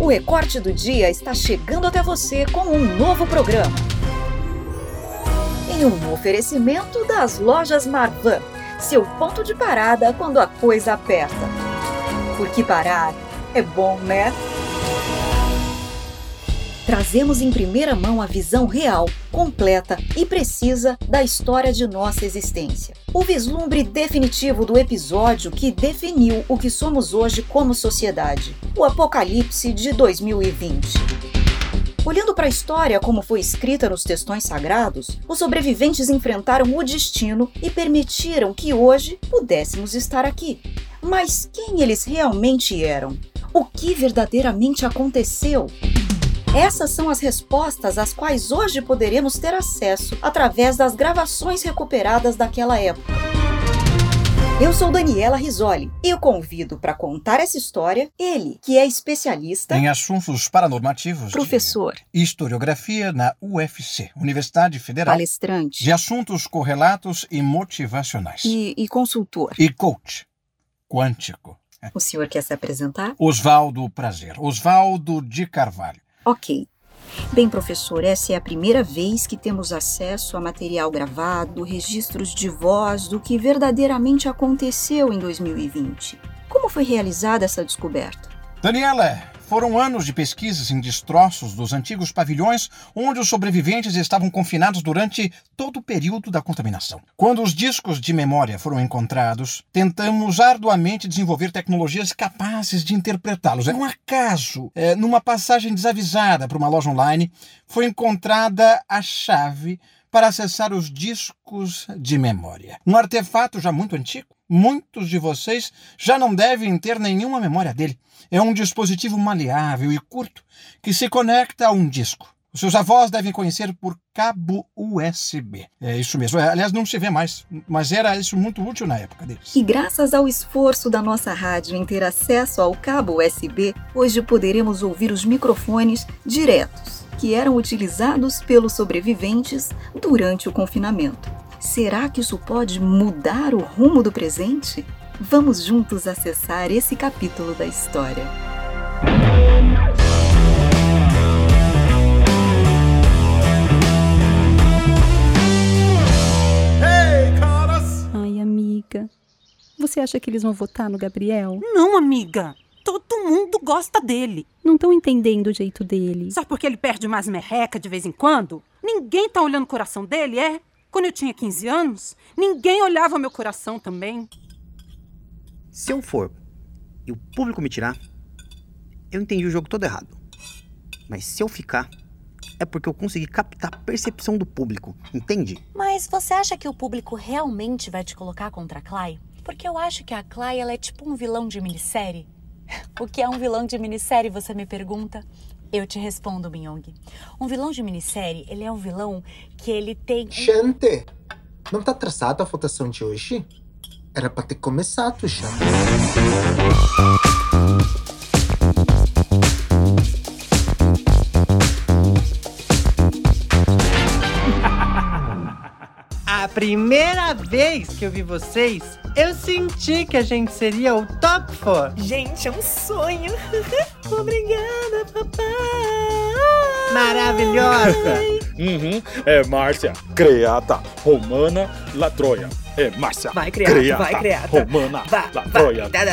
O recorte do dia está chegando até você com um novo programa. Em um oferecimento das lojas Marvan, seu ponto de parada quando a coisa aperta. Porque parar é bom, né? Trazemos em primeira mão a visão real, completa e precisa da história de nossa existência. O vislumbre definitivo do episódio que definiu o que somos hoje como sociedade. O Apocalipse de 2020. Olhando para a história como foi escrita nos textões sagrados, os sobreviventes enfrentaram o destino e permitiram que hoje pudéssemos estar aqui. Mas quem eles realmente eram? O que verdadeiramente aconteceu? Essas são as respostas às quais hoje poderemos ter acesso através das gravações recuperadas daquela época. Eu sou Daniela Risoli e o convido para contar essa história ele, que é especialista em assuntos paranormativos, professor, de historiografia na UFC, Universidade Federal, palestrante de assuntos correlatos e motivacionais, e, e consultor, e coach quântico. O senhor quer se apresentar? Oswaldo Prazer, Oswaldo de Carvalho. Ok. Bem, professor, essa é a primeira vez que temos acesso a material gravado, registros de voz do que verdadeiramente aconteceu em 2020. Como foi realizada essa descoberta? Daniela, foram anos de pesquisas em destroços dos antigos pavilhões onde os sobreviventes estavam confinados durante todo o período da contaminação. Quando os discos de memória foram encontrados, tentamos arduamente desenvolver tecnologias capazes de interpretá-los. É um acaso, é, numa passagem desavisada para uma loja online, foi encontrada a chave para acessar os discos de memória. Um artefato já muito antigo. Muitos de vocês já não devem ter nenhuma memória dele. É um dispositivo maleável e curto que se conecta a um disco. Os seus avós devem conhecer por cabo USB. É isso mesmo. É, aliás, não se vê mais, mas era isso muito útil na época deles. E graças ao esforço da nossa rádio em ter acesso ao cabo USB, hoje poderemos ouvir os microfones diretos que eram utilizados pelos sobreviventes durante o confinamento. Será que isso pode mudar o rumo do presente? Vamos juntos acessar esse capítulo da história. Ai, amiga. Você acha que eles vão votar no Gabriel? Não, amiga. Mundo gosta dele. Não estão entendendo o jeito dele. Só porque ele perde mais merreca de vez em quando? Ninguém tá olhando o coração dele, é? Quando eu tinha 15 anos, ninguém olhava meu coração também. Se eu for e o público me tirar, eu entendi o jogo todo errado. Mas se eu ficar, é porque eu consegui captar a percepção do público, entende? Mas você acha que o público realmente vai te colocar contra a Clay? Porque eu acho que a Clay ela é tipo um vilão de minissérie. O que é um vilão de minissérie, você me pergunta? Eu te respondo, Minhong. Um vilão de minissérie, ele é um vilão que ele tem. Gente, não tá atrasada a votação de hoje? Era pra ter começado já. A primeira vez que eu vi vocês, eu senti que a gente seria o top 4. Gente, é um sonho. Obrigada, papai. Maravilhosa. uhum. É Márcia, creata, romana, latroia. É Márcia. Vai criar, vai criar. Romana, latroia. Vá. Da,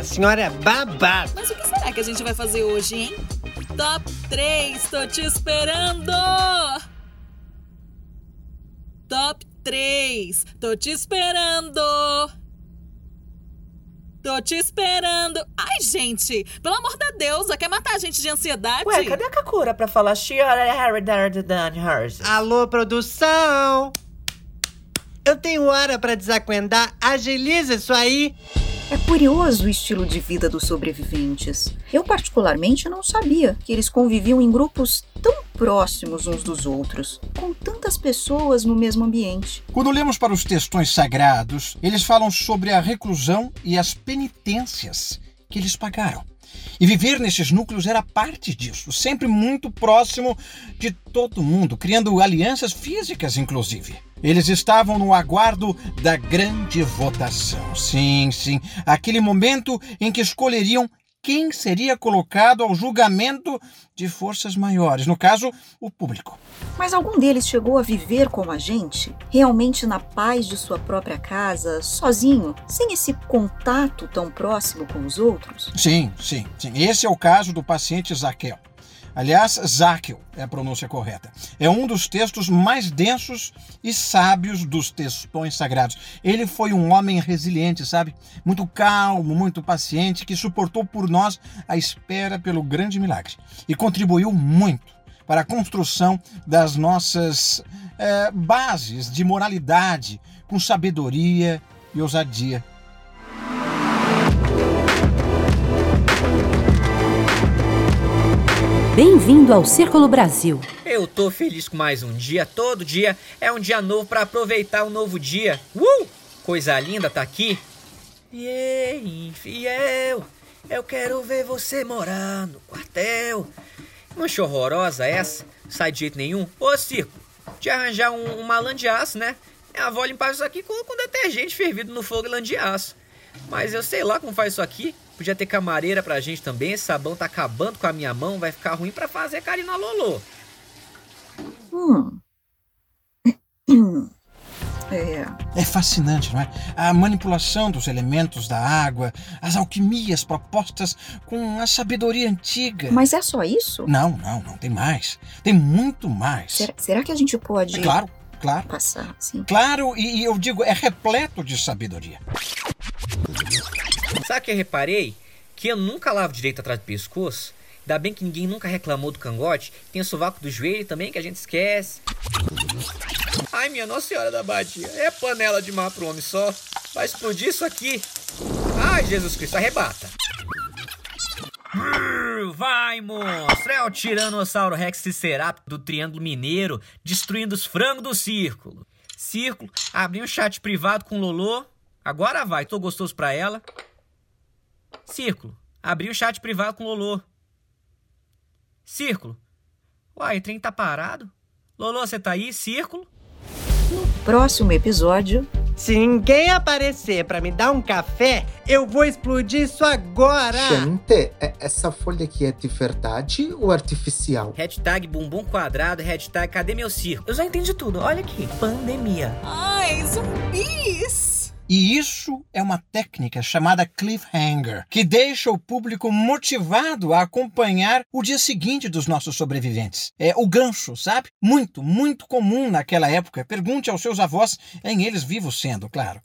a senhora é babada. Mas o que será que a gente vai fazer hoje, hein? Top 3, tô te esperando! Top 3 tô te esperando! Tô te esperando! Ai, gente, pelo amor de Deus, quer matar a gente de ansiedade? Ué, cadê a Kakura pra falar Hers? Alô, produção. Eu tenho hora pra desacuendar. Agiliza isso aí. É curioso o estilo de vida dos sobreviventes. Eu, particularmente, não sabia que eles conviviam em grupos tão próximos uns dos outros, com tantas pessoas no mesmo ambiente. Quando olhamos para os textões sagrados, eles falam sobre a reclusão e as penitências que eles pagaram. E viver nesses núcleos era parte disso, sempre muito próximo de todo mundo, criando alianças físicas, inclusive. Eles estavam no aguardo da grande votação. Sim, sim, aquele momento em que escolheriam quem seria colocado ao julgamento de forças maiores, no caso, o público. Mas algum deles chegou a viver como a gente, realmente na paz de sua própria casa, sozinho, sem esse contato tão próximo com os outros? Sim, sim, sim. Esse é o caso do paciente Zaqueu. Aliás, Záqueo é a pronúncia correta. É um dos textos mais densos e sábios dos textões sagrados. Ele foi um homem resiliente, sabe? Muito calmo, muito paciente, que suportou por nós a espera pelo grande milagre e contribuiu muito para a construção das nossas é, bases de moralidade com sabedoria e ousadia. Bem-vindo ao Círculo Brasil. Eu tô feliz com mais um dia. Todo dia é um dia novo para aproveitar um novo dia. Uh! Coisa linda tá aqui. E infiel, eu quero ver você morar no quartel. Mancha horrorosa essa, sai de jeito nenhum. Ô, Circo, de arranjar um, de aço, né? Minha avó limpava isso aqui com, com detergente fervido no fogo e lã de aço. Mas eu sei lá como faz isso aqui. Podia ter camareira pra gente também. Esse sabão tá acabando com a minha mão, vai ficar ruim para fazer carinho na Lolô. Hum. É. é fascinante, não é? A manipulação dos elementos da água, as alquimias propostas com a sabedoria antiga. Mas é só isso? Não, não, não. Tem mais. Tem muito mais. Será, será que a gente pode. É claro, claro. Passar, sim. Claro, e, e eu digo, é repleto de sabedoria. Sabe que eu reparei? Que eu nunca lavo direito atrás do pescoço. Ainda bem que ninguém nunca reclamou do cangote. Tem o sovaco do joelho também que a gente esquece. Ai, minha Nossa Senhora da Badia. É panela de mar pro homem só. Vai explodir isso aqui. Ai, Jesus Cristo, arrebata. Vai, monstro! É o Tiranossauro Rex Triceratops do Triângulo Mineiro destruindo os frangos do círculo. Círculo, abri um chat privado com Lolô. Agora vai, tô gostoso pra ela. Círculo. Abri o chat privado com Lolô. Círculo. Uai, o trem tá parado? Lolô, você tá aí? Círculo. No próximo episódio. Se ninguém aparecer para me dar um café, eu vou explodir isso agora! Gente, essa folha aqui é de verdade ou artificial? Hashtag bumbum quadrado, hashtag cadê meu circo? Eu já entendi tudo, olha aqui. Pandemia. Ai, zumbis! E isso é uma técnica chamada cliffhanger, que deixa o público motivado a acompanhar o dia seguinte dos nossos sobreviventes. É o gancho, sabe? Muito, muito comum naquela época. Pergunte aos seus avós, em eles vivos sendo, claro.